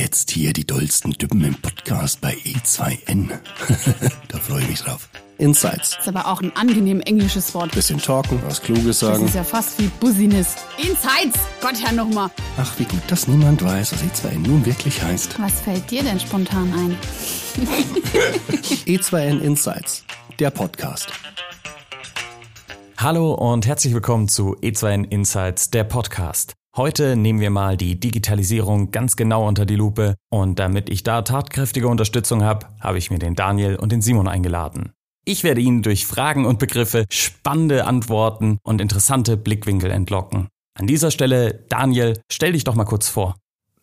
Jetzt hier die dollsten Düppen im Podcast bei E2N. da freue ich mich drauf. Insights. ist aber auch ein angenehm englisches Wort. Bisschen talken, was Kluges Das sagen. ist ja fast wie Business. Insights! Gott, Herr nochmal. Ach, wie gut, dass niemand weiß, was E2N nun wirklich heißt. Was fällt dir denn spontan ein? E2N Insights, der Podcast. Hallo und herzlich willkommen zu E2N Insights, der Podcast. Heute nehmen wir mal die Digitalisierung ganz genau unter die Lupe und damit ich da tatkräftige Unterstützung habe, habe ich mir den Daniel und den Simon eingeladen. Ich werde Ihnen durch Fragen und Begriffe spannende Antworten und interessante Blickwinkel entlocken. An dieser Stelle, Daniel, stell dich doch mal kurz vor.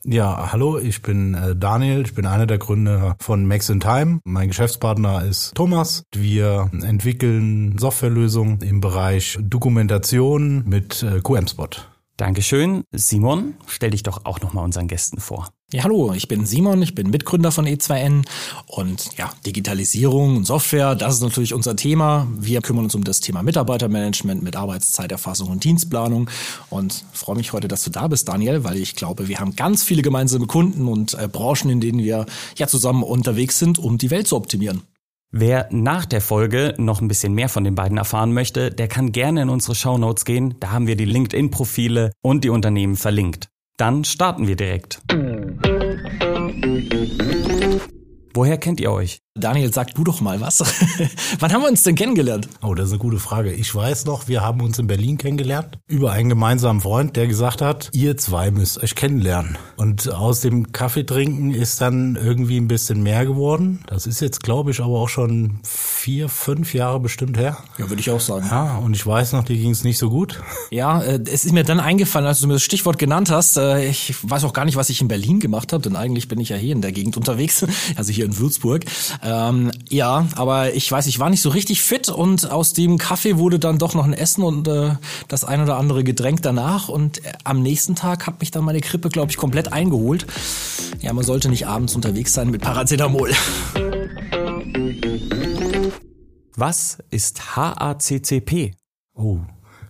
Ja, hallo, ich bin äh, Daniel, ich bin einer der Gründer von Max in Time. Mein Geschäftspartner ist Thomas. Wir entwickeln Softwarelösungen im Bereich Dokumentation mit äh, QM-Spot. Dankeschön. Simon, stell dich doch auch nochmal unseren Gästen vor. Ja, hallo, ich bin Simon, ich bin Mitgründer von E2N und ja, Digitalisierung und Software, das ist natürlich unser Thema. Wir kümmern uns um das Thema Mitarbeitermanagement mit Arbeitszeiterfassung und Dienstplanung und freue mich heute, dass du da bist, Daniel, weil ich glaube, wir haben ganz viele gemeinsame Kunden und äh, Branchen, in denen wir ja zusammen unterwegs sind, um die Welt zu optimieren. Wer nach der Folge noch ein bisschen mehr von den beiden erfahren möchte, der kann gerne in unsere Shownotes gehen. Da haben wir die LinkedIn-Profile und die Unternehmen verlinkt. Dann starten wir direkt. Woher kennt ihr euch? Daniel, sag du doch mal was. Wann haben wir uns denn kennengelernt? Oh, das ist eine gute Frage. Ich weiß noch, wir haben uns in Berlin kennengelernt über einen gemeinsamen Freund, der gesagt hat, ihr zwei müsst euch kennenlernen. Und aus dem Kaffeetrinken ist dann irgendwie ein bisschen mehr geworden. Das ist jetzt, glaube ich, aber auch schon vier, fünf Jahre bestimmt her. Ja, würde ich auch sagen. Ja, und ich weiß noch, dir ging es nicht so gut. Ja, äh, es ist mir dann eingefallen, als du mir das Stichwort genannt hast. Äh, ich weiß auch gar nicht, was ich in Berlin gemacht habe, denn eigentlich bin ich ja hier in der Gegend unterwegs, also hier in Würzburg. Ähm, ja, aber ich weiß, ich war nicht so richtig fit und aus dem Kaffee wurde dann doch noch ein Essen und äh, das ein oder andere Getränk danach. Und äh, am nächsten Tag hat mich dann meine Grippe, glaube ich, komplett eingeholt. Ja, man sollte nicht abends unterwegs sein mit Paracetamol. Was ist HACCP? Oh,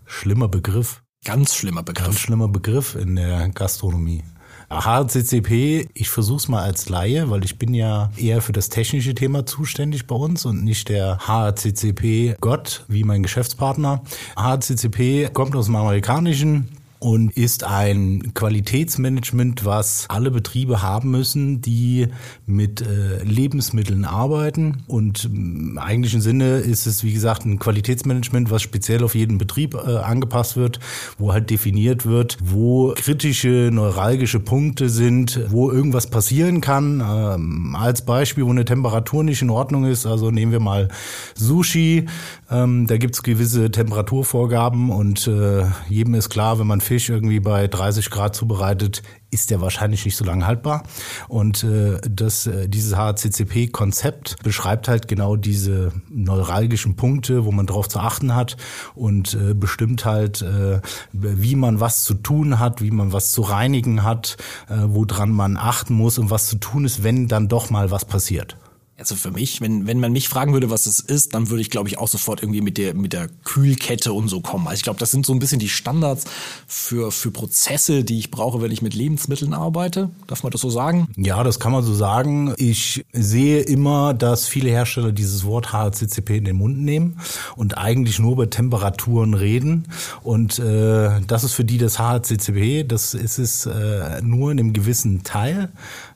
schlimmer Begriff. Ganz schlimmer Ganz Begriff. schlimmer Begriff in der Gastronomie. HCCP, ich versuch's mal als Laie, weil ich bin ja eher für das technische Thema zuständig bei uns und nicht der HCCP Gott wie mein Geschäftspartner. HCCP kommt aus dem Amerikanischen und ist ein Qualitätsmanagement, was alle Betriebe haben müssen, die mit äh, Lebensmitteln arbeiten. Und im eigentlichen Sinne ist es, wie gesagt, ein Qualitätsmanagement, was speziell auf jeden Betrieb äh, angepasst wird, wo halt definiert wird, wo kritische, neuralgische Punkte sind, wo irgendwas passieren kann. Ähm, als Beispiel, wo eine Temperatur nicht in Ordnung ist, also nehmen wir mal Sushi, ähm, da gibt's gewisse Temperaturvorgaben und äh, jedem ist klar, wenn man Fisch irgendwie bei 30 Grad zubereitet, ist der wahrscheinlich nicht so lange haltbar. Und äh, das, äh, dieses HCCP-Konzept beschreibt halt genau diese neuralgischen Punkte, wo man drauf zu achten hat und äh, bestimmt halt, äh, wie man was zu tun hat, wie man was zu reinigen hat, äh, woran man achten muss und was zu tun ist, wenn dann doch mal was passiert. Also für mich, wenn, wenn man mich fragen würde, was es ist, dann würde ich, glaube ich, auch sofort irgendwie mit der, mit der Kühlkette und so kommen. Also ich glaube, das sind so ein bisschen die Standards für, für Prozesse, die ich brauche, wenn ich mit Lebensmitteln arbeite. Darf man das so sagen? Ja, das kann man so sagen. Ich sehe immer, dass viele Hersteller dieses Wort HACCP in den Mund nehmen und eigentlich nur über Temperaturen reden. Und äh, das ist für die das HACCP, das ist es äh, nur in einem gewissen Teil.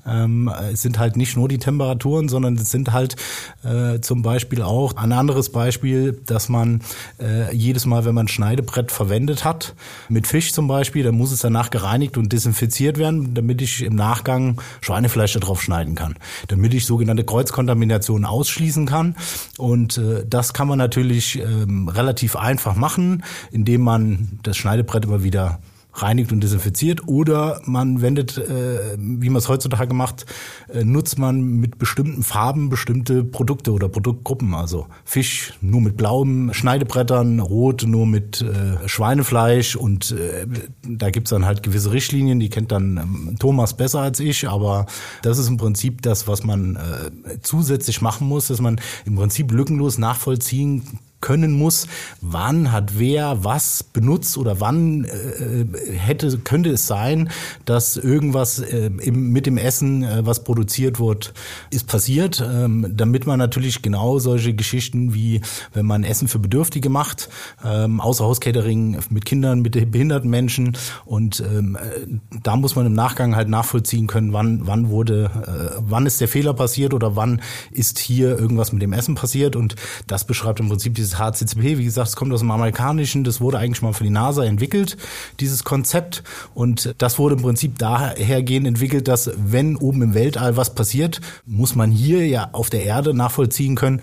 Ähm, es sind halt nicht nur die Temperaturen, sondern es sind halt äh, zum Beispiel auch ein anderes Beispiel, dass man äh, jedes Mal, wenn man Schneidebrett verwendet hat, mit Fisch zum Beispiel, dann muss es danach gereinigt und desinfiziert werden, damit ich im Nachgang Schweinefleisch darauf schneiden kann, damit ich sogenannte Kreuzkontaminationen ausschließen kann. Und äh, das kann man natürlich ähm, relativ einfach machen, indem man das Schneidebrett immer wieder reinigt und desinfiziert oder man wendet, äh, wie man es heutzutage macht, äh, nutzt man mit bestimmten Farben bestimmte Produkte oder Produktgruppen. Also Fisch nur mit blauem Schneidebrettern, Rot nur mit äh, Schweinefleisch und äh, da gibt's dann halt gewisse Richtlinien, die kennt dann ähm, Thomas besser als ich, aber das ist im Prinzip das, was man äh, zusätzlich machen muss, dass man im Prinzip lückenlos nachvollziehen können muss, wann hat wer was benutzt oder wann äh, hätte könnte es sein, dass irgendwas äh, im, mit dem Essen, äh, was produziert wird, ist passiert, ähm, damit man natürlich genau solche Geschichten wie wenn man Essen für Bedürftige macht, ähm, außer Hauscatering mit Kindern, mit behinderten Menschen. Und ähm, äh, da muss man im Nachgang halt nachvollziehen können, wann wann wurde, äh, wann ist der Fehler passiert oder wann ist hier irgendwas mit dem Essen passiert. Und das beschreibt im Prinzip dieses HCCP. Wie gesagt, es kommt aus dem Amerikanischen, das wurde eigentlich mal für die NASA entwickelt, dieses Konzept und das wurde im Prinzip dahergehend entwickelt, dass wenn oben im Weltall was passiert, muss man hier ja auf der Erde nachvollziehen können,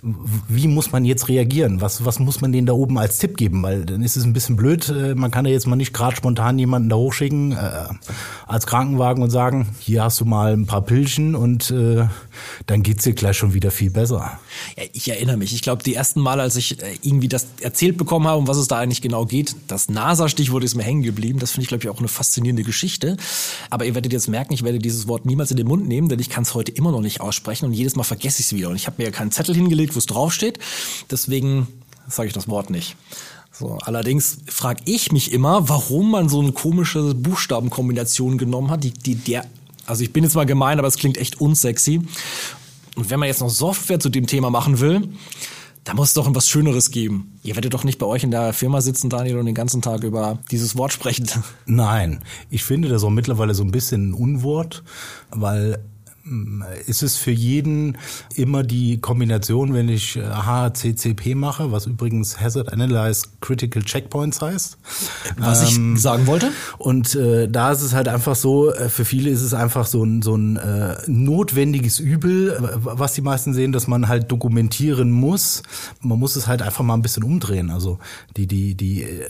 wie muss man jetzt reagieren, was, was muss man denen da oben als Tipp geben, weil dann ist es ein bisschen blöd, äh, man kann ja jetzt mal nicht gerade spontan jemanden da hochschicken äh, als Krankenwagen und sagen, hier hast du mal ein paar Pillchen und äh, dann geht's dir gleich schon wieder viel besser. Ja, ich erinnere mich. Ich glaube, die ersten Mal, als ich äh, irgendwie das erzählt bekommen habe, um was es da eigentlich genau geht, das NASA-Stichwort ist mir hängen geblieben. Das finde ich, glaube ich, auch eine faszinierende Geschichte. Aber ihr werdet jetzt merken, ich werde dieses Wort niemals in den Mund nehmen, denn ich kann es heute immer noch nicht aussprechen und jedes Mal vergesse ich es wieder. Und ich habe mir ja keinen Zettel hingelegt, wo es draufsteht. Deswegen sage ich das Wort nicht. So, allerdings frage ich mich immer, warum man so eine komische Buchstabenkombination genommen hat, die, die der also ich bin jetzt mal gemein, aber es klingt echt unsexy. Und wenn man jetzt noch Software zu dem Thema machen will, da muss es doch was Schöneres geben. Ihr werdet doch nicht bei euch in der Firma sitzen, Daniel, und den ganzen Tag über dieses Wort sprechen. Nein, ich finde das auch mittlerweile so ein bisschen ein Unwort, weil ist es für jeden immer die Kombination, wenn ich HCCP mache, was übrigens Hazard Analyze Critical Checkpoints heißt. Was ähm, ich sagen wollte. Und äh, da ist es halt einfach so, äh, für viele ist es einfach so ein, so ein äh, notwendiges Übel, was die meisten sehen, dass man halt dokumentieren muss. Man muss es halt einfach mal ein bisschen umdrehen. Also die, die, die äh,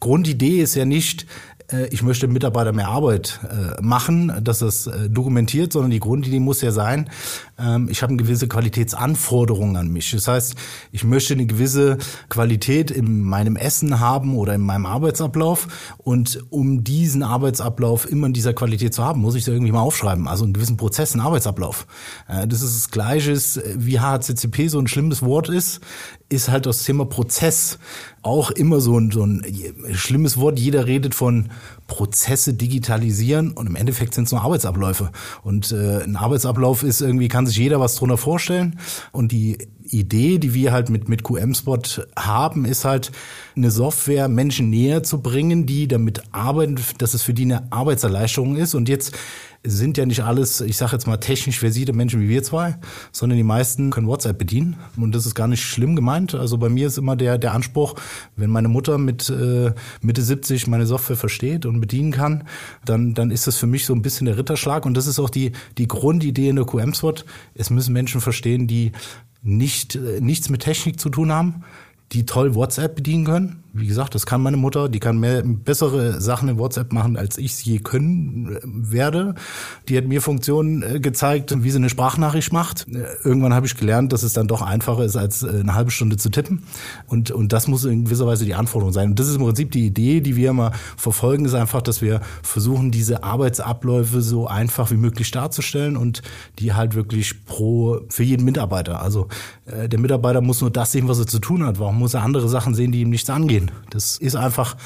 Grundidee ist ja nicht, äh, ich möchte Mitarbeiter mehr Arbeit äh, machen, dass das äh, dokumentiert, sondern die Grundidee muss ja sein, ähm, ich habe eine gewisse Qualitätsanforderung an mich. Das heißt, ich möchte eine gewisse Qualität in meinem Essen haben oder in meinem Arbeitsablauf und um diesen Arbeitsablauf immer in dieser Qualität zu haben, muss ich da irgendwie mal aufschreiben, also einen gewissen Prozess, einen Arbeitsablauf. Das ist das Gleiche, wie HCCP so ein schlimmes Wort ist, ist halt das Thema Prozess auch immer so ein, so ein schlimmes Wort. Jeder redet von Prozesse digitalisieren und im Endeffekt sind es nur Arbeitsabläufe. Und äh, ein Arbeitsablauf ist irgendwie, kann sich jeder was drunter vorstellen. Und die Idee, die wir halt mit, mit QM-Spot haben, ist halt, eine Software Menschen näher zu bringen, die damit arbeiten, dass es für die eine Arbeitserleichterung ist. Und jetzt sind ja nicht alles, ich sage jetzt mal technisch versierte Menschen wie wir zwei, sondern die meisten können WhatsApp bedienen und das ist gar nicht schlimm gemeint. Also bei mir ist immer der der Anspruch, wenn meine Mutter mit äh, Mitte 70 meine Software versteht und bedienen kann, dann dann ist das für mich so ein bisschen der Ritterschlag und das ist auch die die Grundidee in der QM-SWOT. Es müssen Menschen verstehen, die nicht äh, nichts mit Technik zu tun haben, die toll WhatsApp bedienen können. Wie gesagt, das kann meine Mutter, die kann mehr bessere Sachen in WhatsApp machen, als ich es je können äh, werde. Die hat mir Funktionen äh, gezeigt, wie sie eine Sprachnachricht macht. Äh, irgendwann habe ich gelernt, dass es dann doch einfacher ist, als eine halbe Stunde zu tippen. Und, und das muss in gewisser Weise die Anforderung sein. Und das ist im Prinzip die Idee, die wir immer verfolgen, ist einfach, dass wir versuchen, diese Arbeitsabläufe so einfach wie möglich darzustellen und die halt wirklich pro, für jeden Mitarbeiter. Also der Mitarbeiter muss nur das sehen, was er zu tun hat. Warum muss er andere Sachen sehen, die ihm nichts angehen? Das ist einfach,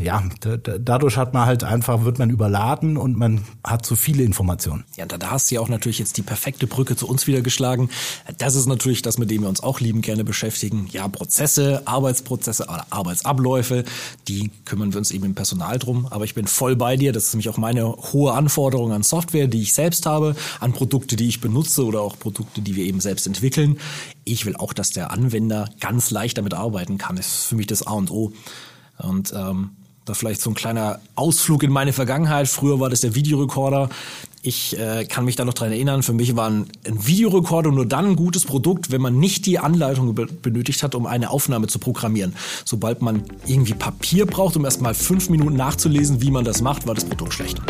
ja, dadurch hat man halt einfach, wird man überladen und man hat zu viele Informationen. Ja, da, da hast du ja auch natürlich jetzt die perfekte Brücke zu uns wieder geschlagen. Das ist natürlich das, mit dem wir uns auch lieben gerne beschäftigen. Ja, Prozesse, Arbeitsprozesse oder Arbeitsabläufe, die kümmern wir uns eben im Personal drum. Aber ich bin voll bei dir. Das ist nämlich auch meine hohe Anforderung an Software, die ich selbst habe, an Produkte, die ich benutze oder auch Produkte, die wir eben selbst entwickeln. Ich will auch, dass der Anwender ganz leicht damit arbeiten kann. Das ist für mich das A und O. Und ähm, da vielleicht so ein kleiner Ausflug in meine Vergangenheit. Früher war das der Videorekorder. Ich äh, kann mich da noch dran erinnern, für mich war ein, ein Videorekorder nur dann ein gutes Produkt, wenn man nicht die Anleitung be benötigt hat, um eine Aufnahme zu programmieren. Sobald man irgendwie Papier braucht, um erst mal fünf Minuten nachzulesen, wie man das macht, war das Produkt schlecht.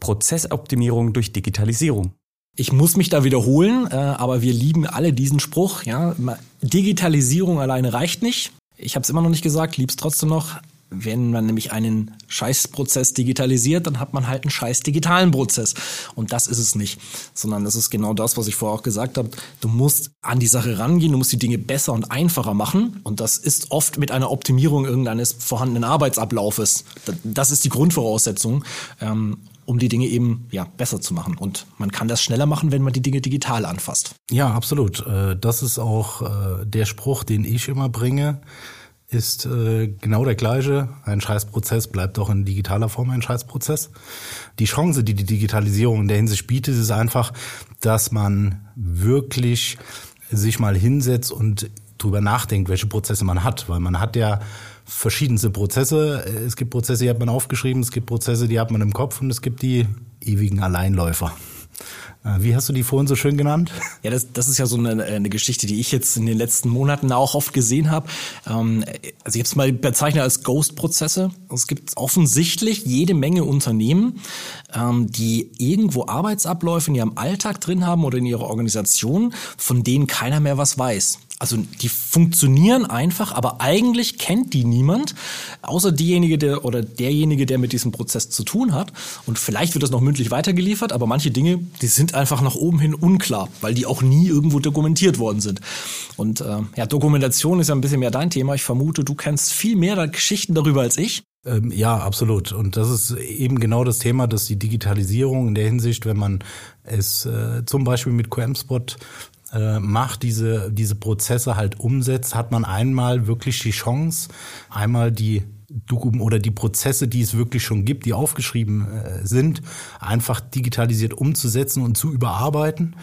Prozessoptimierung durch Digitalisierung. Ich muss mich da wiederholen, äh, aber wir lieben alle diesen Spruch. Ja, Digitalisierung alleine reicht nicht. Ich habe es immer noch nicht gesagt, lieb's trotzdem noch. wenn man nämlich einen Scheißprozess digitalisiert, dann hat man halt einen scheiß digitalen Prozess. Und das ist es nicht, sondern das ist genau das, was ich vorher auch gesagt habe. Du musst an die Sache rangehen, du musst die Dinge besser und einfacher machen. Und das ist oft mit einer Optimierung irgendeines vorhandenen Arbeitsablaufes. Das ist die Grundvoraussetzung. Um die Dinge eben ja besser zu machen. Und man kann das schneller machen, wenn man die Dinge digital anfasst. Ja, absolut. Äh, das ist auch äh, der Spruch, den ich immer bringe ist äh, genau der gleiche. Ein Scheißprozess bleibt auch in digitaler Form ein Scheißprozess. Die Chance, die die Digitalisierung in der Hinsicht bietet, ist einfach, dass man wirklich sich mal hinsetzt und drüber nachdenkt, welche Prozesse man hat, weil man hat ja verschiedenste Prozesse. Es gibt Prozesse, die hat man aufgeschrieben, es gibt Prozesse, die hat man im Kopf und es gibt die ewigen Alleinläufer. Äh, wie hast du die vorhin so schön genannt? Ja, das, das ist ja so eine, eine Geschichte, die ich jetzt in den letzten Monaten auch oft gesehen habe. Ähm, also ich habe es mal bezeichnet als Ghost-Prozesse. Es gibt offensichtlich jede Menge Unternehmen, ähm, die irgendwo Arbeitsabläufe in ihrem Alltag drin haben oder in ihrer Organisation, von denen keiner mehr was weiß. Also die funktionieren einfach, aber eigentlich kennt die niemand, außer diejenige der oder derjenige, der mit diesem Prozess zu tun hat. Und vielleicht wird das noch mündlich weitergeliefert, aber manche Dinge, die sind einfach nach oben hin unklar, weil die auch nie irgendwo dokumentiert worden sind. Und äh, ja, Dokumentation ist ja ein bisschen mehr dein Thema. Ich vermute, du kennst viel mehr Geschichten darüber als ich. Ähm, ja, absolut. Und das ist eben genau das Thema, dass die Digitalisierung in der Hinsicht, wenn man es äh, zum Beispiel mit QM-Spot äh, macht, diese, diese Prozesse halt umsetzt, hat man einmal wirklich die Chance, einmal die oder die Prozesse, die es wirklich schon gibt, die aufgeschrieben äh, sind, einfach digitalisiert umzusetzen und zu überarbeiten.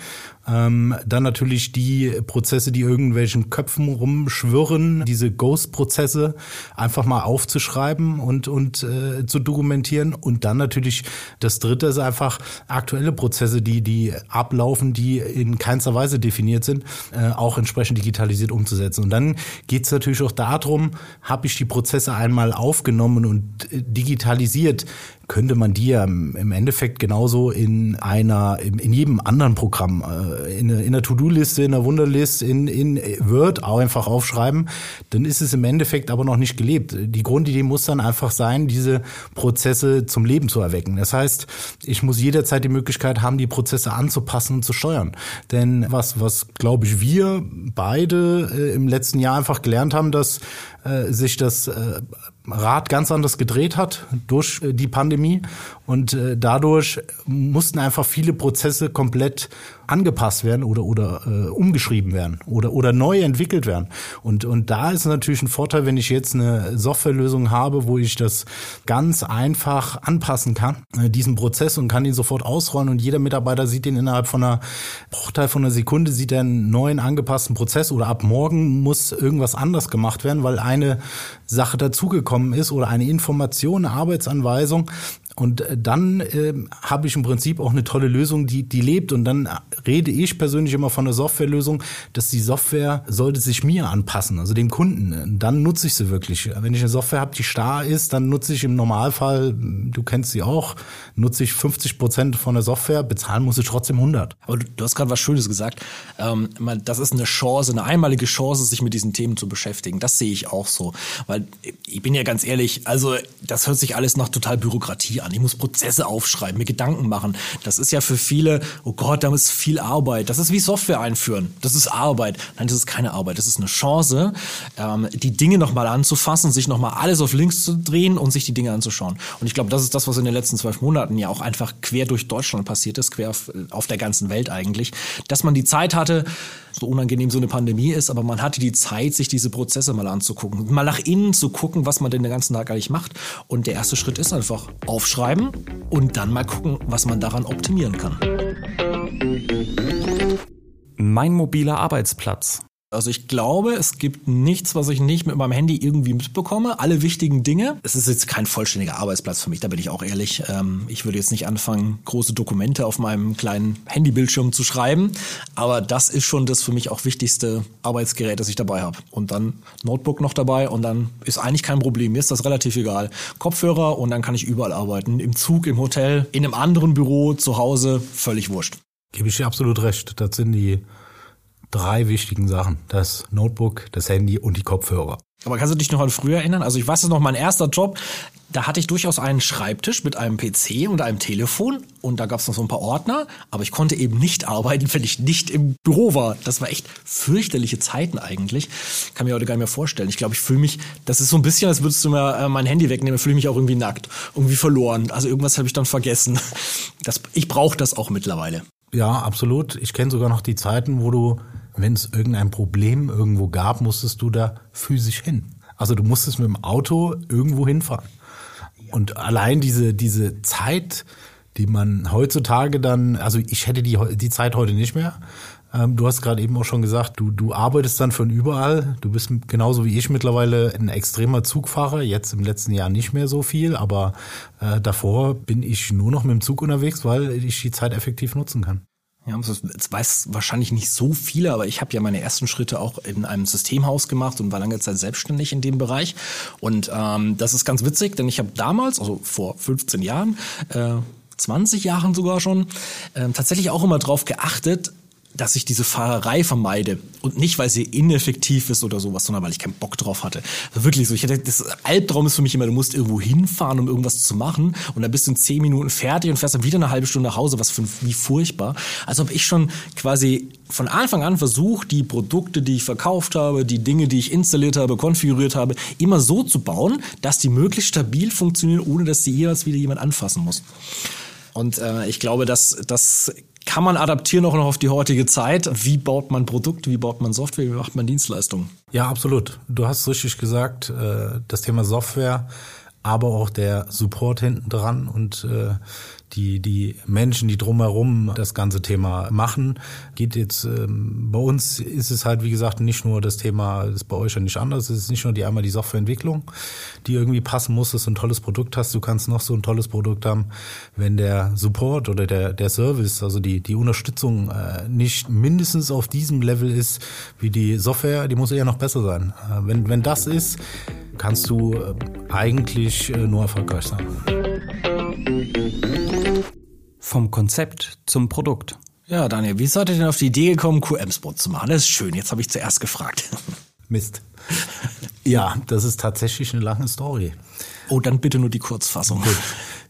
Ähm, dann natürlich die Prozesse, die irgendwelchen Köpfen rumschwirren, diese Ghost-Prozesse einfach mal aufzuschreiben und, und äh, zu dokumentieren. Und dann natürlich das dritte ist einfach aktuelle Prozesse, die, die ablaufen, die in keinster Weise definiert sind, äh, auch entsprechend digitalisiert umzusetzen. Und dann geht es natürlich auch darum, habe ich die Prozesse einmal aufgenommen und äh, digitalisiert, könnte man die ja im Endeffekt genauso in einer, in jedem anderen Programm, äh, in einer To-Do-Liste, in einer Wunderlist, in, in Word auch einfach aufschreiben, dann ist es im Endeffekt aber noch nicht gelebt. Die Grundidee muss dann einfach sein, diese Prozesse zum Leben zu erwecken. Das heißt, ich muss jederzeit die Möglichkeit haben, die Prozesse anzupassen und zu steuern. Denn was, was glaube ich, wir beide äh, im letzten Jahr einfach gelernt haben, dass äh, sich das äh, Rad ganz anders gedreht hat durch äh, die Pandemie und äh, dadurch mussten einfach viele Prozesse komplett angepasst werden oder oder äh, umgeschrieben werden oder oder neu entwickelt werden. Und und da ist natürlich ein Vorteil, wenn ich jetzt eine Softwarelösung habe, wo ich das ganz einfach anpassen kann, äh, diesen Prozess und kann ihn sofort ausrollen und jeder Mitarbeiter sieht den innerhalb von einer Bruchteil von einer Sekunde sieht einen neuen angepassten Prozess oder ab morgen muss irgendwas anders gemacht werden, weil eine Sache dazugekommen ist oder eine Information, eine Arbeitsanweisung, und äh, dann äh, habe ich im Prinzip auch eine tolle Lösung, die, die lebt. Und dann rede ich persönlich immer von einer Softwarelösung, dass die Software sollte sich mir anpassen, also dem Kunden. Dann nutze ich sie wirklich. Wenn ich eine Software habe, die starr ist, dann nutze ich im Normalfall, du kennst sie auch, nutze ich 50 Prozent von der Software, bezahlen muss ich trotzdem 100. Aber du, du hast gerade was Schönes gesagt. Ähm, das ist eine Chance, eine einmalige Chance, sich mit diesen Themen zu beschäftigen. Das sehe ich auch so. Weil ich bin ja ganz ehrlich, also das hört sich alles nach total Bürokratie an. Ich muss Prozesse aufschreiben, mir Gedanken machen. Das ist ja für viele, oh Gott, da ist viel Arbeit. Das ist wie Software einführen. Das ist Arbeit. Nein, das ist keine Arbeit. Das ist eine Chance, ähm, die Dinge nochmal anzufassen, sich nochmal alles auf links zu drehen und sich die Dinge anzuschauen. Und ich glaube, das ist das, was in den letzten zwölf Monaten ja auch einfach quer durch Deutschland passiert ist, quer auf, auf der ganzen Welt eigentlich, dass man die Zeit hatte, so unangenehm so eine Pandemie ist, aber man hatte die Zeit, sich diese Prozesse mal anzugucken, mal nach innen zu gucken, was man denn den ganzen Tag eigentlich macht. Und der erste Schritt ist einfach aufschreiben und dann mal gucken, was man daran optimieren kann. Mein mobiler Arbeitsplatz. Also ich glaube, es gibt nichts, was ich nicht mit meinem Handy irgendwie mitbekomme. Alle wichtigen Dinge. Es ist jetzt kein vollständiger Arbeitsplatz für mich, da bin ich auch ehrlich. Ähm, ich würde jetzt nicht anfangen, große Dokumente auf meinem kleinen Handybildschirm zu schreiben. Aber das ist schon das für mich auch wichtigste Arbeitsgerät, das ich dabei habe. Und dann Notebook noch dabei und dann ist eigentlich kein Problem. Mir ist das relativ egal. Kopfhörer und dann kann ich überall arbeiten. Im Zug, im Hotel, in einem anderen Büro, zu Hause, völlig wurscht. Gebe ich dir absolut recht. Das sind die drei wichtigen Sachen. Das Notebook, das Handy und die Kopfhörer. Aber kannst du dich noch an früher erinnern? Also ich weiß es noch, mein erster Job, da hatte ich durchaus einen Schreibtisch mit einem PC und einem Telefon und da gab es noch so ein paar Ordner, aber ich konnte eben nicht arbeiten, wenn ich nicht im Büro war. Das war echt fürchterliche Zeiten eigentlich. Kann mir heute gar nicht mehr vorstellen. Ich glaube, ich fühle mich, das ist so ein bisschen, als würdest du mir äh, mein Handy wegnehmen, fühle ich mich auch irgendwie nackt, irgendwie verloren. Also irgendwas habe ich dann vergessen. Das, ich brauche das auch mittlerweile. Ja, absolut. Ich kenne sogar noch die Zeiten, wo du wenn es irgendein Problem irgendwo gab, musstest du da physisch hin. Also du musstest mit dem Auto irgendwo hinfahren. Und allein diese, diese Zeit, die man heutzutage dann, also ich hätte die, die Zeit heute nicht mehr. Ähm, du hast gerade eben auch schon gesagt, du, du arbeitest dann von überall. Du bist genauso wie ich mittlerweile ein extremer Zugfahrer. Jetzt im letzten Jahr nicht mehr so viel, aber äh, davor bin ich nur noch mit dem Zug unterwegs, weil ich die Zeit effektiv nutzen kann. Ja, das weiß wahrscheinlich nicht so viele, aber ich habe ja meine ersten Schritte auch in einem Systemhaus gemacht und war lange Zeit selbstständig in dem Bereich. Und ähm, das ist ganz witzig, denn ich habe damals, also vor 15 Jahren, äh, 20 Jahren sogar schon, äh, tatsächlich auch immer drauf geachtet, dass ich diese Fahrerei vermeide. Und nicht, weil sie ineffektiv ist oder sowas, sondern weil ich keinen Bock drauf hatte. Also wirklich so. Ich hatte, das Albtraum ist für mich immer, du musst irgendwo hinfahren, um irgendwas zu machen. Und dann bist du in zehn Minuten fertig und fährst dann wieder eine halbe Stunde nach Hause, was für, wie furchtbar. Also habe ich schon quasi von Anfang an versucht, die Produkte, die ich verkauft habe, die Dinge, die ich installiert habe, konfiguriert habe, immer so zu bauen, dass die möglichst stabil funktionieren, ohne dass sie jeweils wieder jemand anfassen muss. Und äh, ich glaube, dass das kann man adaptieren auch noch auf die heutige Zeit. Wie baut man Produkte, wie baut man Software, wie macht man Dienstleistungen? Ja, absolut. Du hast richtig gesagt, äh, das Thema Software, aber auch der Support hinten dran und äh, die, die Menschen, die drumherum das ganze Thema machen. Geht jetzt, ähm, bei uns ist es halt, wie gesagt, nicht nur das Thema, ist bei euch ja nicht anders, es ist nicht nur die einmal die Softwareentwicklung, die irgendwie passen muss, dass du ein tolles Produkt hast. Du kannst noch so ein tolles Produkt haben, wenn der Support oder der, der Service, also die, die Unterstützung äh, nicht mindestens auf diesem Level ist wie die Software, die muss eher noch besser sein. Äh, wenn, wenn das ist, kannst du äh, eigentlich äh, nur erfolgreich sein. Vom Konzept zum Produkt. Ja, Daniel, wie seid ihr denn auf die Idee gekommen, QM-Spot zu machen? Das ist schön, jetzt habe ich zuerst gefragt. Mist. Ja, das ist tatsächlich eine lange Story. Oh, dann bitte nur die Kurzfassung. Gut.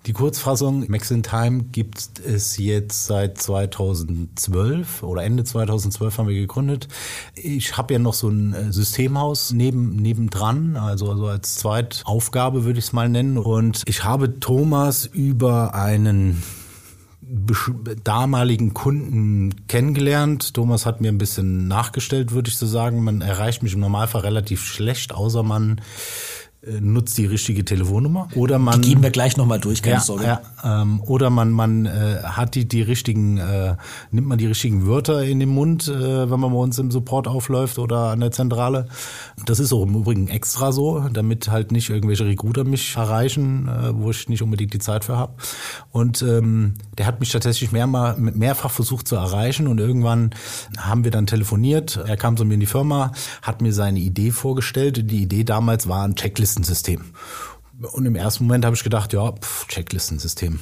Die Kurzfassung, Max in Time gibt es jetzt seit 2012 oder Ende 2012 haben wir gegründet. Ich habe ja noch so ein äh, Systemhaus neben, nebendran, also, also als Zweitaufgabe würde ich es mal nennen. Und ich habe Thomas über einen damaligen Kunden kennengelernt. Thomas hat mir ein bisschen nachgestellt, würde ich so sagen. Man erreicht mich im Normalfall relativ schlecht, außer man nutzt die richtige Telefonnummer oder man die geben wir gleich noch mal durch keine ja, Sorge. ja, ähm, oder man man äh, hat die die richtigen äh, nimmt man die richtigen Wörter in den Mund äh, wenn man bei uns im Support aufläuft oder an der Zentrale. Das ist auch im Übrigen extra so damit halt nicht irgendwelche Recruiter mich erreichen äh, wo ich nicht unbedingt die Zeit für habe und ähm, der hat mich tatsächlich mehrmal mehrfach versucht zu erreichen und irgendwann haben wir dann telefoniert. Er kam zu mir in die Firma hat mir seine Idee vorgestellt. Die Idee damals war ein Checklist Checklistensystem. Und im ersten Moment habe ich gedacht, ja, pff, Checklistensystem.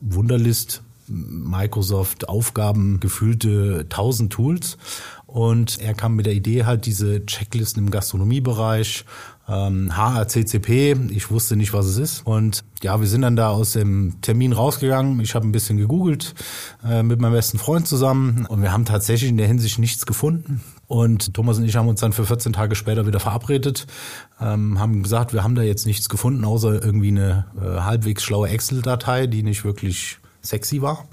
Wunderlist, Microsoft Aufgaben, gefühlte 1000 Tools. Und er kam mit der Idee halt diese Checklisten im Gastronomiebereich, ähm, HACCP, ich wusste nicht, was es ist. Und ja, wir sind dann da aus dem Termin rausgegangen. Ich habe ein bisschen gegoogelt äh, mit meinem besten Freund zusammen und wir haben tatsächlich in der Hinsicht nichts gefunden. Und Thomas und ich haben uns dann für 14 Tage später wieder verabredet, ähm, haben gesagt, wir haben da jetzt nichts gefunden, außer irgendwie eine äh, halbwegs schlaue Excel-Datei, die nicht wirklich sexy war.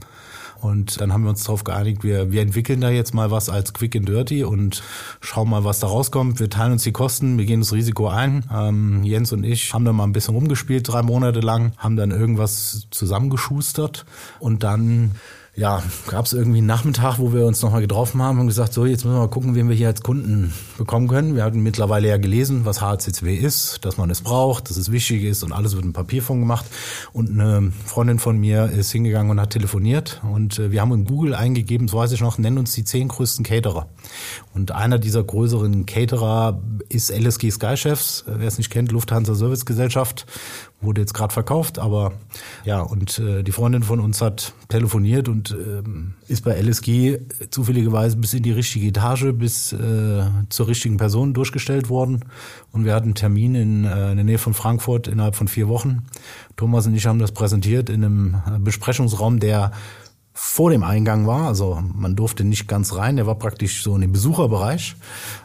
Und dann haben wir uns darauf geeinigt, wir, wir entwickeln da jetzt mal was als Quick and Dirty und schauen mal, was da rauskommt. Wir teilen uns die Kosten, wir gehen das Risiko ein. Ähm, Jens und ich haben da mal ein bisschen rumgespielt, drei Monate lang, haben dann irgendwas zusammengeschustert und dann ja, gab es irgendwie einen Nachmittag, wo wir uns nochmal getroffen haben und gesagt, so, jetzt müssen wir mal gucken, wen wir hier als Kunden bekommen können. Wir hatten mittlerweile ja gelesen, was HCCW ist, dass man es braucht, dass es wichtig ist und alles wird in Papierform gemacht. Und eine Freundin von mir ist hingegangen und hat telefoniert und äh, wir haben in Google eingegeben, so weiß ich noch, nennen uns die zehn größten Caterer. Und einer dieser größeren Caterer ist LSG Sky Chefs, wer es nicht kennt, Lufthansa Service Gesellschaft wurde jetzt gerade verkauft, aber ja, und äh, die Freundin von uns hat telefoniert und ähm, ist bei LSG zufälligerweise bis in die richtige Etage, bis äh, zur richtigen Person durchgestellt worden. Und wir hatten einen Termin in, äh, in der Nähe von Frankfurt innerhalb von vier Wochen. Thomas und ich haben das präsentiert in einem Besprechungsraum, der vor dem Eingang war. Also man durfte nicht ganz rein, der war praktisch so in dem Besucherbereich.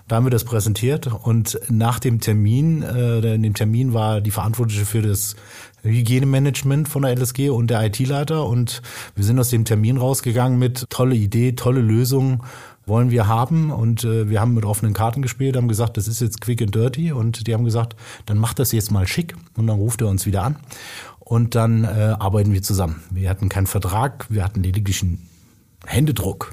Da haben wir das präsentiert. Und nach dem Termin, äh, in dem Termin war die Verantwortliche für das Hygienemanagement von der LSG und der IT-Leiter und wir sind aus dem Termin rausgegangen mit tolle Idee, tolle Lösung wollen wir haben. Und äh, wir haben mit offenen Karten gespielt, haben gesagt, das ist jetzt quick and dirty. Und die haben gesagt, dann macht das jetzt mal schick. Und dann ruft er uns wieder an und dann äh, arbeiten wir zusammen. Wir hatten keinen Vertrag, wir hatten lediglich einen Händedruck.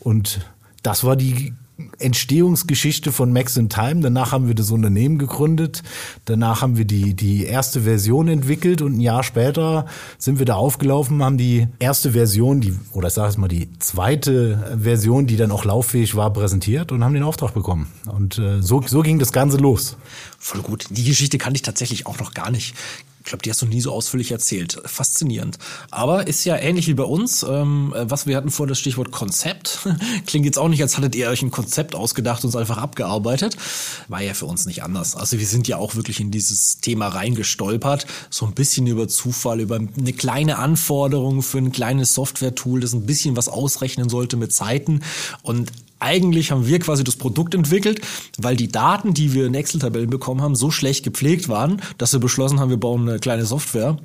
Und das war die Entstehungsgeschichte von Max in Time. Danach haben wir das Unternehmen gegründet. Danach haben wir die, die erste Version entwickelt und ein Jahr später sind wir da aufgelaufen, haben die erste Version, die, oder ich sage es mal, die zweite Version, die dann auch lauffähig war, präsentiert und haben den Auftrag bekommen. Und äh, so, so ging das Ganze los. Voll gut. Die Geschichte kannte ich tatsächlich auch noch gar nicht. Ich glaube, die hast du nie so ausführlich erzählt. Faszinierend. Aber ist ja ähnlich wie bei uns. Ähm, was wir hatten vor das Stichwort Konzept. Klingt jetzt auch nicht, als hattet ihr euch ein Konzept ausgedacht und es einfach abgearbeitet. War ja für uns nicht anders. Also wir sind ja auch wirklich in dieses Thema reingestolpert. So ein bisschen über Zufall, über eine kleine Anforderung für ein kleines Software-Tool, das ein bisschen was ausrechnen sollte mit Zeiten. Und eigentlich haben wir quasi das Produkt entwickelt, weil die Daten, die wir in Excel-Tabellen bekommen haben, so schlecht gepflegt waren, dass wir beschlossen haben, wir bauen eine kleine Software,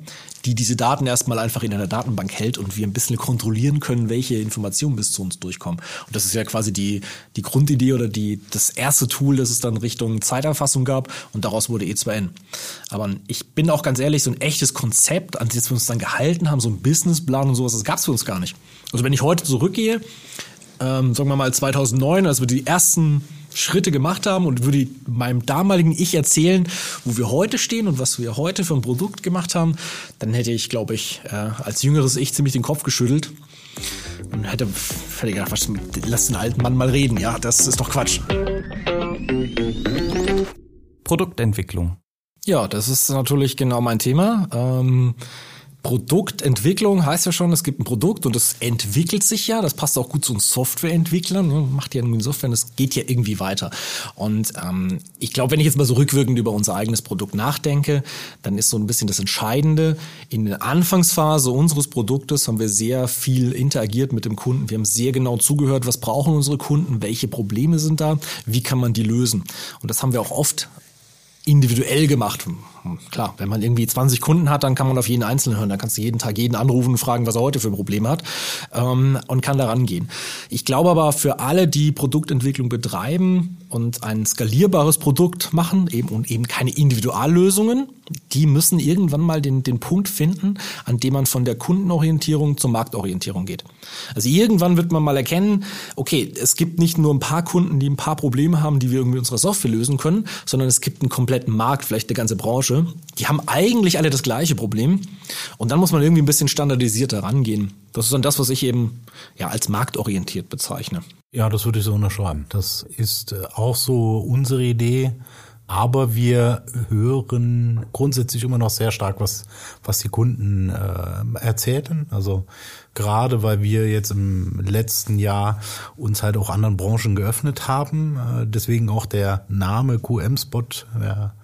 die diese Daten erstmal einfach in einer Datenbank hält und wir ein bisschen kontrollieren können, welche Informationen bis zu uns durchkommen. Und das ist ja quasi die, die Grundidee oder die, das erste Tool, das es dann Richtung Zeiterfassung gab und daraus wurde E2N. Aber ich bin auch ganz ehrlich, so ein echtes Konzept, an das wir uns dann gehalten haben, so ein Businessplan und sowas, das gab es für uns gar nicht. Also wenn ich heute zurückgehe, ähm, sagen wir mal 2009, als wir die ersten Schritte gemacht haben und würde meinem damaligen Ich erzählen, wo wir heute stehen und was wir heute für ein Produkt gemacht haben, dann hätte ich, glaube ich, äh, als jüngeres Ich ziemlich den Kopf geschüttelt und hätte, hätte gedacht, was, lass den alten Mann mal reden, ja, das ist doch Quatsch. Produktentwicklung. Ja, das ist natürlich genau mein Thema. Ähm, Produktentwicklung heißt ja schon, es gibt ein Produkt und es entwickelt sich ja. Das passt auch gut zu uns Softwareentwicklern. Macht ja irgendwie Software und es geht ja irgendwie weiter. Und ähm, ich glaube, wenn ich jetzt mal so rückwirkend über unser eigenes Produkt nachdenke, dann ist so ein bisschen das Entscheidende. In der Anfangsphase unseres Produktes haben wir sehr viel interagiert mit dem Kunden. Wir haben sehr genau zugehört, was brauchen unsere Kunden, welche Probleme sind da, wie kann man die lösen. Und das haben wir auch oft individuell gemacht. Klar, wenn man irgendwie 20 Kunden hat, dann kann man auf jeden Einzelnen hören. Dann kannst du jeden Tag jeden anrufen und fragen, was er heute für ein Problem hat ähm, und kann da rangehen. Ich glaube aber für alle, die Produktentwicklung betreiben und ein skalierbares Produkt machen eben und eben keine Individuallösungen, die müssen irgendwann mal den, den Punkt finden, an dem man von der Kundenorientierung zur Marktorientierung geht. Also irgendwann wird man mal erkennen, okay, es gibt nicht nur ein paar Kunden, die ein paar Probleme haben, die wir irgendwie mit unserer Software lösen können, sondern es gibt einen kompletten Markt, vielleicht eine ganze Branche. Die haben eigentlich alle das gleiche Problem. Und dann muss man irgendwie ein bisschen standardisierter rangehen. Das ist dann das, was ich eben ja als marktorientiert bezeichne. Ja, das würde ich so unterschreiben. Das ist äh, auch so unsere Idee aber wir hören grundsätzlich immer noch sehr stark, was, was die Kunden äh, erzählen. Also gerade weil wir jetzt im letzten Jahr uns halt auch anderen Branchen geöffnet haben. Äh, deswegen auch der Name QM-Spot. Wir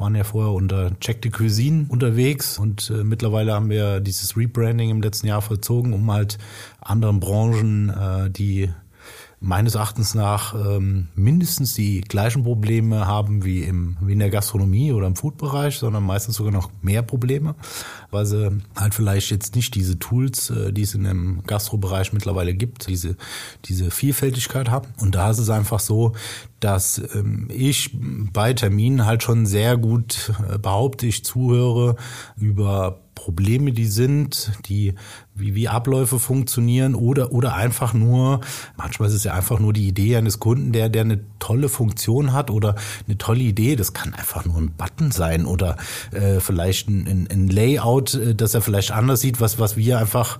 waren ja vorher unter Check the Cuisine unterwegs und äh, mittlerweile haben wir dieses Rebranding im letzten Jahr vollzogen, um halt anderen Branchen, äh, die meines Erachtens nach ähm, mindestens die gleichen Probleme haben wie, im, wie in der Gastronomie oder im Foodbereich, sondern meistens sogar noch mehr Probleme, weil sie halt vielleicht jetzt nicht diese Tools, äh, die es in dem Gastrobereich mittlerweile gibt, diese, diese Vielfältigkeit haben. Und da ist es einfach so, dass ähm, ich bei Terminen halt schon sehr gut äh, behaupte, ich zuhöre über Probleme, die sind, die wie, wie Abläufe funktionieren oder oder einfach nur, manchmal ist es ja einfach nur die Idee eines Kunden, der der eine tolle Funktion hat oder eine tolle Idee. Das kann einfach nur ein Button sein oder äh, vielleicht ein, ein, ein Layout, äh, das er vielleicht anders sieht, was was wir einfach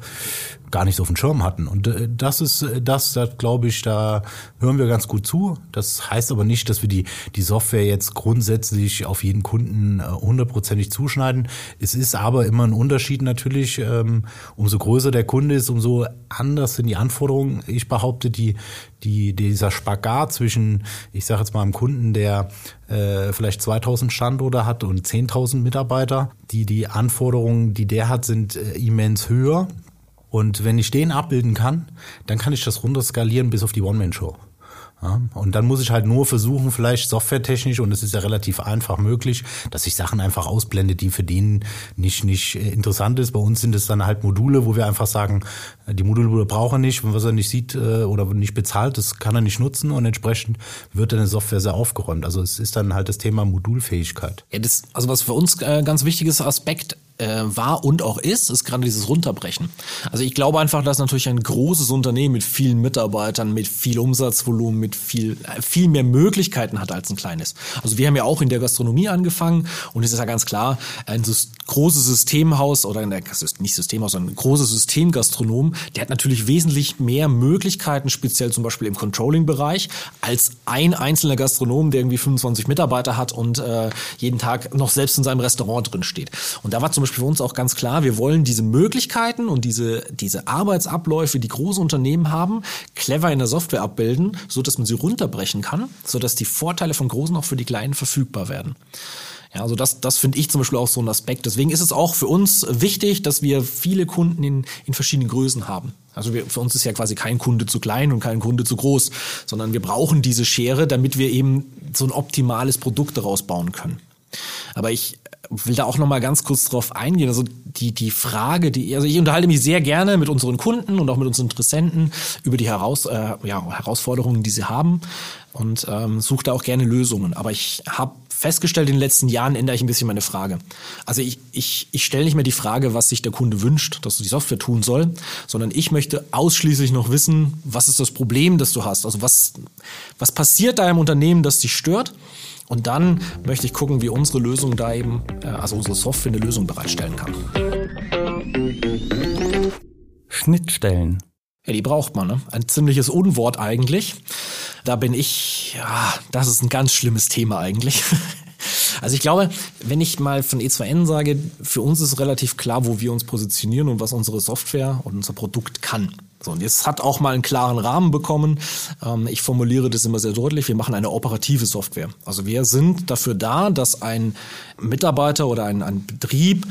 gar nicht so auf dem Schirm hatten. Und äh, das ist äh, das, das glaube ich, da hören wir ganz gut zu. Das heißt aber nicht, dass wir die, die Software jetzt grundsätzlich auf jeden Kunden äh, hundertprozentig zuschneiden. Es ist aber immer ein Unterschied natürlich. Ähm, umso größer der Kunde ist, umso anders sind die Anforderungen. Ich behaupte, die, die, dieser Spagat zwischen, ich sage jetzt mal, einem Kunden, der äh, vielleicht 2000 Standorte hat und 10.000 Mitarbeiter, die, die Anforderungen, die der hat, sind immens höher. Und wenn ich den abbilden kann, dann kann ich das runterskalieren bis auf die One-Man-Show. Ja, und dann muss ich halt nur versuchen, vielleicht softwaretechnisch, und es ist ja relativ einfach möglich, dass ich Sachen einfach ausblende, die für den nicht, nicht äh, interessant ist. Bei uns sind es dann halt Module, wo wir einfach sagen, äh, die Module braucht er nicht, was er nicht sieht äh, oder nicht bezahlt, das kann er nicht nutzen und entsprechend wird dann die Software sehr aufgeräumt. Also es ist dann halt das Thema Modulfähigkeit. Ja, das, also was für uns äh, ganz wichtiges Aspekt äh, war und auch ist, ist gerade dieses Runterbrechen. Also ich glaube einfach, dass natürlich ein großes Unternehmen mit vielen Mitarbeitern, mit viel Umsatzvolumen, mit viel, äh, viel mehr Möglichkeiten hat als ein kleines. Also wir haben ja auch in der Gastronomie angefangen und es ist ja ganz klar, ein großes Systemhaus oder ein, nicht Systemhaus, sondern ein großes Systemgastronom, der hat natürlich wesentlich mehr Möglichkeiten, speziell zum Beispiel im Controlling-Bereich, als ein einzelner Gastronom, der irgendwie 25 Mitarbeiter hat und äh, jeden Tag noch selbst in seinem Restaurant drin steht. Und da war zum Beispiel Beispiel für uns auch ganz klar, wir wollen diese Möglichkeiten und diese, diese Arbeitsabläufe, die große Unternehmen haben, clever in der Software abbilden, so dass man sie runterbrechen kann, so dass die Vorteile von großen auch für die kleinen verfügbar werden. Ja, also das, das finde ich zum Beispiel auch so ein Aspekt. Deswegen ist es auch für uns wichtig, dass wir viele Kunden in, in verschiedenen Größen haben. Also wir, für uns ist ja quasi kein Kunde zu klein und kein Kunde zu groß, sondern wir brauchen diese Schere, damit wir eben so ein optimales Produkt daraus bauen können. Aber ich will da auch noch mal ganz kurz drauf eingehen. Also die, die Frage, die, also ich unterhalte mich sehr gerne mit unseren Kunden und auch mit unseren Interessenten über die Heraus, äh, ja, Herausforderungen, die sie haben und ähm, suche da auch gerne Lösungen. Aber ich habe festgestellt, in den letzten Jahren ändere ich ein bisschen meine Frage. Also ich, ich, ich stelle nicht mehr die Frage, was sich der Kunde wünscht, dass du die Software tun soll, sondern ich möchte ausschließlich noch wissen, was ist das Problem, das du hast. Also was, was passiert da im Unternehmen, das dich stört? Und dann möchte ich gucken, wie unsere Lösung da eben, äh, also unsere Software eine Lösung bereitstellen kann. Schnittstellen. Ja, die braucht man, ne? Ein ziemliches Unwort eigentlich. Da bin ich, ja, das ist ein ganz schlimmes Thema eigentlich. Also ich glaube, wenn ich mal von E2N sage, für uns ist relativ klar, wo wir uns positionieren und was unsere Software und unser Produkt kann. So, und jetzt hat auch mal einen klaren Rahmen bekommen. Ähm, ich formuliere das immer sehr deutlich. Wir machen eine operative Software. Also wir sind dafür da, dass ein Mitarbeiter oder ein, ein Betrieb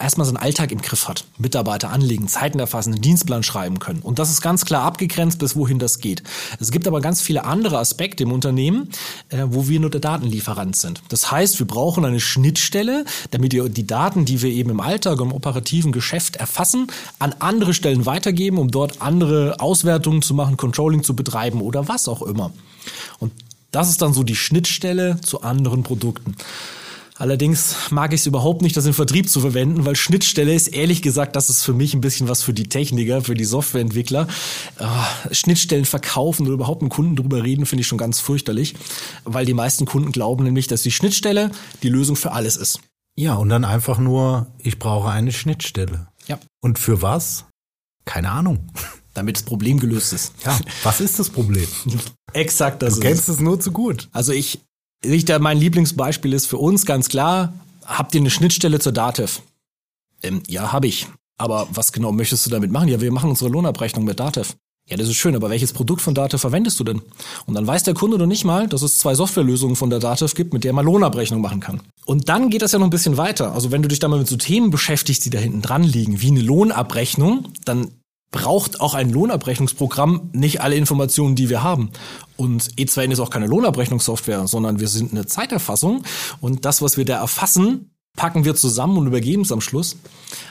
erstmal seinen Alltag im Griff hat. Mitarbeiter anlegen, Zeiten erfassen, einen Dienstplan schreiben können. Und das ist ganz klar abgegrenzt, bis wohin das geht. Es gibt aber ganz viele andere Aspekte im Unternehmen, äh, wo wir nur der Datenlieferant sind. Das heißt, wir brauchen eine Schnittstelle, damit wir die Daten, die wir eben im Alltag, im operativen Geschäft erfassen, an andere Stellen weitergeben, um dort andere Auswertungen zu machen, Controlling zu betreiben oder was auch immer. Und das ist dann so die Schnittstelle zu anderen Produkten. Allerdings mag ich es überhaupt nicht, das im Vertrieb zu verwenden, weil Schnittstelle ist ehrlich gesagt, das ist für mich ein bisschen was für die Techniker, für die Softwareentwickler. Äh, Schnittstellen verkaufen oder überhaupt mit Kunden drüber reden, finde ich schon ganz fürchterlich, weil die meisten Kunden glauben nämlich, dass die Schnittstelle die Lösung für alles ist. Ja, und dann einfach nur, ich brauche eine Schnittstelle. Ja. Und für was? Keine Ahnung. Damit das Problem gelöst ist. Ja, was ist das Problem? Exakt das Du kennst es nur zu gut. Also ich ich da mein Lieblingsbeispiel ist für uns ganz klar, habt ihr eine Schnittstelle zur Dativ? Ähm, ja, habe ich. Aber was genau möchtest du damit machen? Ja, wir machen unsere Lohnabrechnung mit Dativ. Ja, das ist schön, aber welches Produkt von Dativ verwendest du denn? Und dann weiß der Kunde noch nicht mal, dass es zwei Softwarelösungen von der Dativ gibt, mit der man Lohnabrechnung machen kann. Und dann geht das ja noch ein bisschen weiter. Also wenn du dich da mal mit so Themen beschäftigst, die da hinten dran liegen, wie eine Lohnabrechnung, dann braucht auch ein Lohnabrechnungsprogramm nicht alle Informationen, die wir haben. Und E2N ist auch keine Lohnabrechnungssoftware, sondern wir sind eine Zeiterfassung und das, was wir da erfassen, packen wir zusammen und übergeben es am Schluss.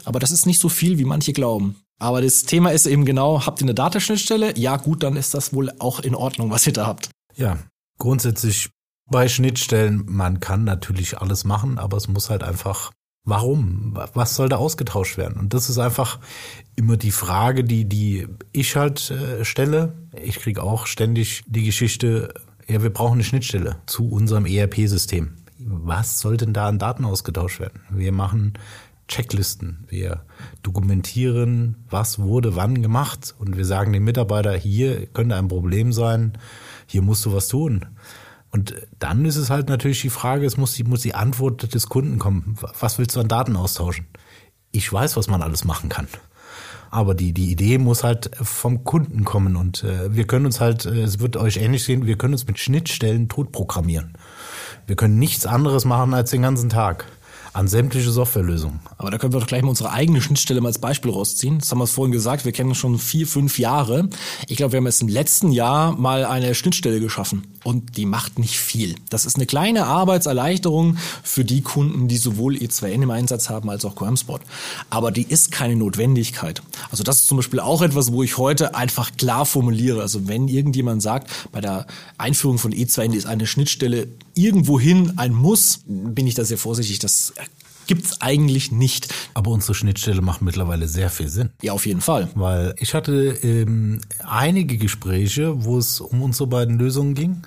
Aber das ist nicht so viel, wie manche glauben. Aber das Thema ist eben genau, habt ihr eine Datenschnittstelle? Ja, gut, dann ist das wohl auch in Ordnung, was ihr da habt. Ja, grundsätzlich bei Schnittstellen, man kann natürlich alles machen, aber es muss halt einfach Warum? Was soll da ausgetauscht werden? Und das ist einfach immer die Frage, die, die ich halt äh, stelle. Ich kriege auch ständig die Geschichte, ja, wir brauchen eine Schnittstelle zu unserem ERP-System. Was soll denn da an Daten ausgetauscht werden? Wir machen Checklisten. Wir dokumentieren, was wurde wann gemacht und wir sagen dem Mitarbeiter, hier könnte ein Problem sein, hier musst du was tun. Und dann ist es halt natürlich die Frage, es muss die, muss die Antwort des Kunden kommen. Was willst du an Daten austauschen? Ich weiß, was man alles machen kann. Aber die, die Idee muss halt vom Kunden kommen und äh, wir können uns halt, äh, es wird euch ähnlich sehen, wir können uns mit Schnittstellen tot programmieren. Wir können nichts anderes machen als den ganzen Tag an sämtliche Softwarelösungen. Aber da können wir doch gleich mal unsere eigene Schnittstelle mal als Beispiel rausziehen. Das haben wir vorhin gesagt, wir kennen schon vier, fünf Jahre. Ich glaube, wir haben jetzt im letzten Jahr mal eine Schnittstelle geschaffen und die macht nicht viel. Das ist eine kleine Arbeitserleichterung für die Kunden, die sowohl E2N im Einsatz haben als auch QM-Spot. Aber die ist keine Notwendigkeit. Also das ist zum Beispiel auch etwas, wo ich heute einfach klar formuliere. Also wenn irgendjemand sagt, bei der Einführung von E2N ist eine Schnittstelle irgendwohin ein Muss, bin ich da sehr vorsichtig. Das gibt's eigentlich nicht. Aber unsere Schnittstelle macht mittlerweile sehr viel Sinn. Ja, auf jeden Fall. Weil ich hatte ähm, einige Gespräche, wo es um unsere beiden Lösungen ging,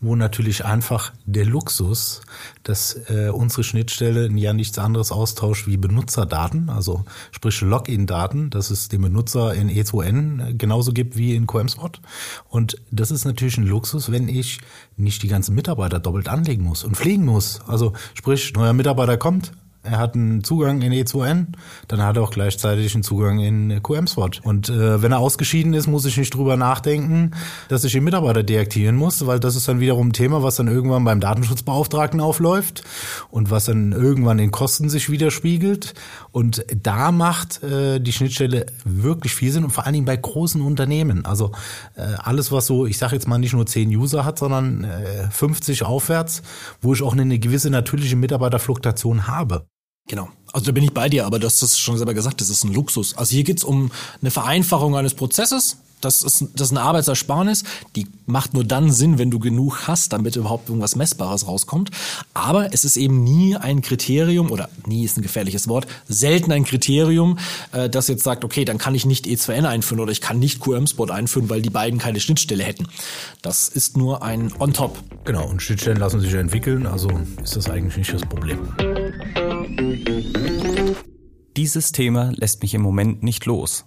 wo natürlich einfach der Luxus, dass äh, unsere Schnittstelle ja nichts anderes austauscht wie Benutzerdaten, also sprich Login-Daten, dass es dem Benutzer in E2N genauso gibt wie in QMSpot. Und das ist natürlich ein Luxus, wenn ich nicht die ganzen Mitarbeiter doppelt anlegen muss und pflegen muss. Also sprich, neuer Mitarbeiter kommt, er hat einen Zugang in E2N, dann hat er auch gleichzeitig einen Zugang in QM-Swat. Und äh, wenn er ausgeschieden ist, muss ich nicht drüber nachdenken, dass ich den Mitarbeiter deaktivieren muss, weil das ist dann wiederum ein Thema, was dann irgendwann beim Datenschutzbeauftragten aufläuft und was dann irgendwann in Kosten sich widerspiegelt. Und da macht äh, die Schnittstelle wirklich viel Sinn und vor allen Dingen bei großen Unternehmen. Also äh, alles, was so, ich sage jetzt mal nicht nur 10 User hat, sondern äh, 50 aufwärts, wo ich auch eine gewisse natürliche Mitarbeiterfluktuation habe. Genau. Also da bin ich bei dir, aber du hast das schon selber gesagt, das ist ein Luxus. Also hier geht's um eine Vereinfachung eines Prozesses. Das ist, das ist eine Arbeitsersparnis, die macht nur dann Sinn, wenn du genug hast, damit überhaupt irgendwas Messbares rauskommt. Aber es ist eben nie ein Kriterium, oder nie ist ein gefährliches Wort, selten ein Kriterium, äh, das jetzt sagt, okay, dann kann ich nicht E2N einführen oder ich kann nicht QM-Spot einführen, weil die beiden keine Schnittstelle hätten. Das ist nur ein On-Top. Genau, und Schnittstellen lassen sich entwickeln, also ist das eigentlich nicht das Problem. Dieses Thema lässt mich im Moment nicht los.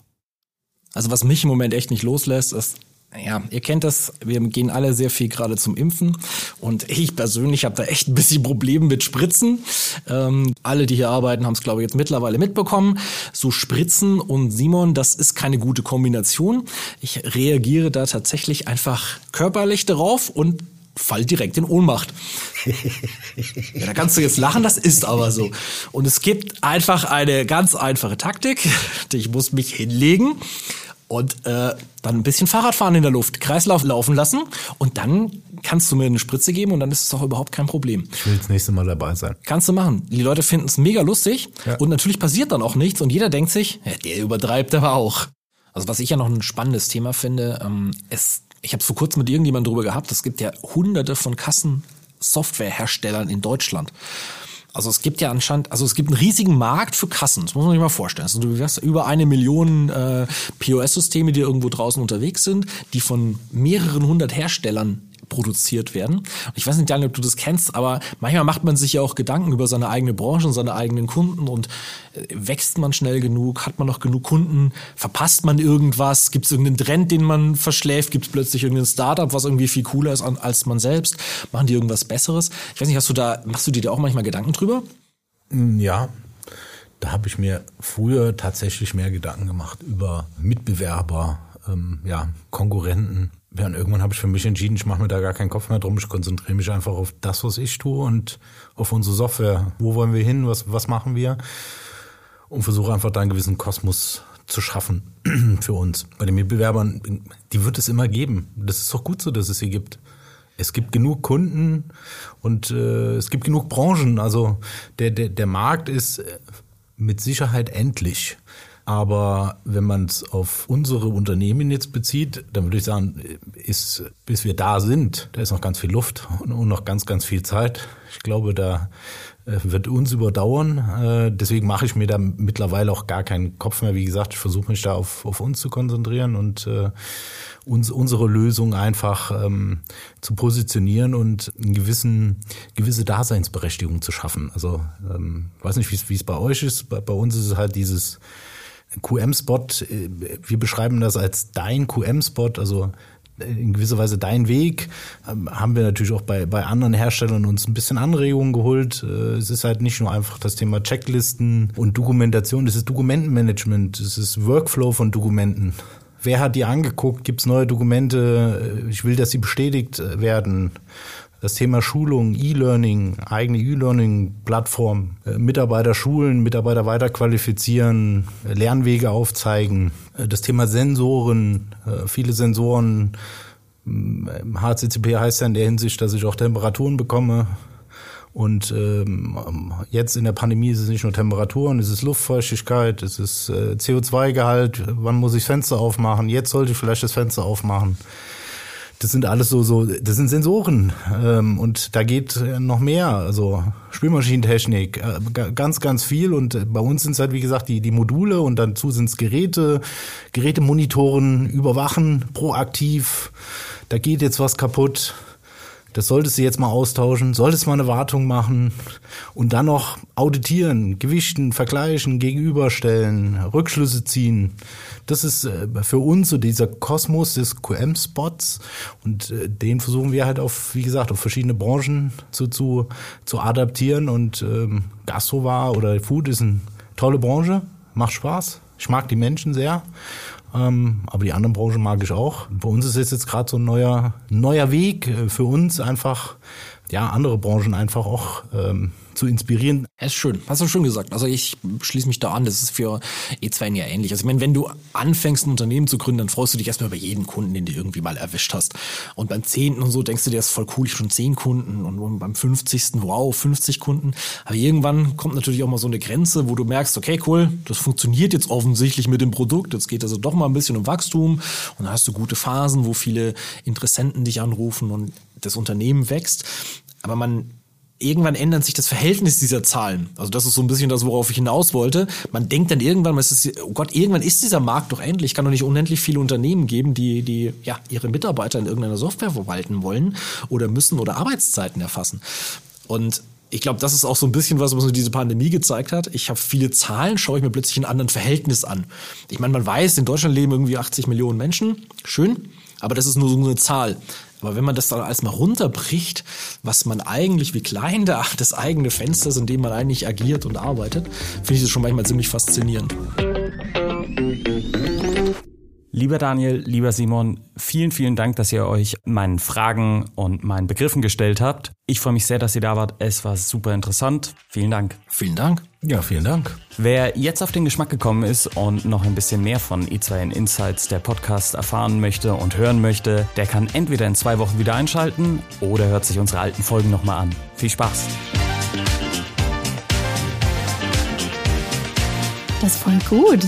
Also was mich im Moment echt nicht loslässt, ist ja, ihr kennt das, wir gehen alle sehr viel gerade zum Impfen und ich persönlich habe da echt ein bisschen Probleme mit Spritzen. Ähm, alle, die hier arbeiten, haben es, glaube ich, jetzt mittlerweile mitbekommen. So Spritzen und Simon, das ist keine gute Kombination. Ich reagiere da tatsächlich einfach körperlich darauf und fall direkt in Ohnmacht. ja, da kannst du jetzt lachen, das ist aber so. Und es gibt einfach eine ganz einfache Taktik. Ich muss mich hinlegen und äh, dann ein bisschen Fahrradfahren in der Luft, Kreislauf laufen lassen und dann kannst du mir eine Spritze geben und dann ist es auch überhaupt kein Problem. Ich will das nächste Mal dabei sein. Kannst du machen. Die Leute finden es mega lustig ja. und natürlich passiert dann auch nichts und jeder denkt sich, ja, der übertreibt aber auch. Also was ich ja noch ein spannendes Thema finde, ähm, es ich habe es vor kurzem mit irgendjemandem drüber gehabt, es gibt ja hunderte von Kassensoftwareherstellern in Deutschland. Also es gibt ja anscheinend, also es gibt einen riesigen Markt für Kassen, das muss man sich mal vorstellen. Also du hast über eine Million äh, POS-Systeme, die irgendwo draußen unterwegs sind, die von mehreren hundert Herstellern produziert werden. Ich weiß nicht, Daniel, ob du das kennst, aber manchmal macht man sich ja auch Gedanken über seine eigene Branche und seine eigenen Kunden und äh, wächst man schnell genug? Hat man noch genug Kunden? Verpasst man irgendwas? Gibt es irgendeinen Trend, den man verschläft? Gibt es plötzlich irgendein Startup, was irgendwie viel cooler ist als man selbst? Machen die irgendwas Besseres? Ich weiß nicht, hast du da, machst du dir da auch manchmal Gedanken drüber? Mm, ja, da habe ich mir früher tatsächlich mehr Gedanken gemacht über Mitbewerber, ähm, ja, Konkurrenten. Ja, und irgendwann habe ich für mich entschieden, ich mache mir da gar keinen Kopf mehr drum. Ich konzentriere mich einfach auf das, was ich tue und auf unsere Software. Wo wollen wir hin? Was, was machen wir? Und versuche einfach da einen gewissen Kosmos zu schaffen für uns. Bei den Mitbewerbern, die wird es immer geben. Das ist doch gut so, dass es sie gibt. Es gibt genug Kunden und äh, es gibt genug Branchen. Also der, der, der Markt ist mit Sicherheit endlich. Aber wenn man es auf unsere Unternehmen jetzt bezieht, dann würde ich sagen, ist, bis wir da sind, da ist noch ganz viel Luft und noch ganz, ganz viel Zeit. Ich glaube, da äh, wird uns überdauern. Äh, deswegen mache ich mir da mittlerweile auch gar keinen Kopf mehr. Wie gesagt, ich versuche mich da auf, auf uns zu konzentrieren und äh, uns unsere Lösung einfach ähm, zu positionieren und eine gewissen, gewisse Daseinsberechtigung zu schaffen. Also ähm, weiß nicht, wie es bei euch ist. Bei, bei uns ist es halt dieses QM-Spot. Äh, wir beschreiben das als dein QM-Spot, also in gewisser Weise dein Weg. Ähm, haben wir natürlich auch bei, bei anderen Herstellern uns ein bisschen Anregungen geholt. Äh, es ist halt nicht nur einfach das Thema Checklisten und Dokumentation, es ist Dokumentenmanagement, es ist Workflow von Dokumenten. Wer hat die angeguckt? Gibt es neue Dokumente? Äh, ich will, dass sie bestätigt äh, werden. Das Thema Schulung, E-Learning, eigene E-Learning-Plattform, Mitarbeiter schulen, Mitarbeiter weiterqualifizieren, Lernwege aufzeigen. Das Thema Sensoren, viele Sensoren. HCCP heißt ja in der Hinsicht, dass ich auch Temperaturen bekomme. Und ähm, jetzt in der Pandemie ist es nicht nur Temperaturen, es ist Luftfeuchtigkeit, es ist äh, CO2-Gehalt, wann muss ich Fenster aufmachen, jetzt sollte ich vielleicht das Fenster aufmachen. Das sind alles so, so, das sind Sensoren ähm, und da geht noch mehr, also Spülmaschinentechnik, äh, ganz, ganz viel. Und äh, bei uns sind es halt wie gesagt die, die Module und dazu sind es Geräte, Geräte monitoren, überwachen, proaktiv, da geht jetzt was kaputt, das solltest du jetzt mal austauschen, solltest mal eine Wartung machen und dann noch auditieren, gewichten, vergleichen, gegenüberstellen, Rückschlüsse ziehen. Das ist äh, für uns so dieser Kosmos des QM-Spots und äh, den versuchen wir halt auf, wie gesagt, auf verschiedene Branchen zu, zu, zu adaptieren und ähm, Gastro war oder Food ist eine tolle Branche, macht Spaß. Ich mag die Menschen sehr aber die anderen Branchen mag ich auch. Bei uns ist es jetzt gerade so ein neuer, neuer Weg äh, für uns einfach, ja, andere Branchen einfach auch ähm, zu inspirieren. Ja, ist schön. Hast du schon gesagt. Also ich schließe mich da an. Das ist für E2N ja ähnlich. Also ich meine, wenn du anfängst, ein Unternehmen zu gründen, dann freust du dich erstmal über jeden Kunden, den du irgendwie mal erwischt hast. Und beim zehnten und so denkst du dir, das ist voll cool, ich schon zehn Kunden. Und beim fünfzigsten, wow, 50 Kunden. Aber irgendwann kommt natürlich auch mal so eine Grenze, wo du merkst, okay, cool, das funktioniert jetzt offensichtlich mit dem Produkt. Jetzt geht also doch mal ein bisschen um Wachstum. Und dann hast du gute Phasen, wo viele Interessenten dich anrufen und das Unternehmen wächst. Aber man irgendwann ändert sich das Verhältnis dieser Zahlen. Also das ist so ein bisschen das, worauf ich hinaus wollte. Man denkt dann irgendwann, ist, oh Gott, irgendwann ist dieser Markt doch endlich. Kann doch nicht unendlich viele Unternehmen geben, die, die ja, ihre Mitarbeiter in irgendeiner Software verwalten wollen oder müssen oder Arbeitszeiten erfassen. Und ich glaube, das ist auch so ein bisschen was, was mir diese Pandemie gezeigt hat. Ich habe viele Zahlen, schaue ich mir plötzlich in einem anderen Verhältnis an. Ich meine, man weiß, in Deutschland leben irgendwie 80 Millionen Menschen. Schön. Aber das ist nur so eine Zahl. Aber wenn man das dann alles mal runterbricht, was man eigentlich, wie klein der, das eigene Fenster ist, in dem man eigentlich agiert und arbeitet, finde ich das schon manchmal ziemlich faszinierend. Lieber Daniel, lieber Simon, vielen, vielen Dank, dass ihr euch meinen Fragen und meinen Begriffen gestellt habt. Ich freue mich sehr, dass ihr da wart. Es war super interessant. Vielen Dank. Vielen Dank. Ja, vielen Dank. Wer jetzt auf den Geschmack gekommen ist und noch ein bisschen mehr von E2N Insights, der Podcast, erfahren möchte und hören möchte, der kann entweder in zwei Wochen wieder einschalten oder hört sich unsere alten Folgen nochmal an. Viel Spaß. Das ist voll gut.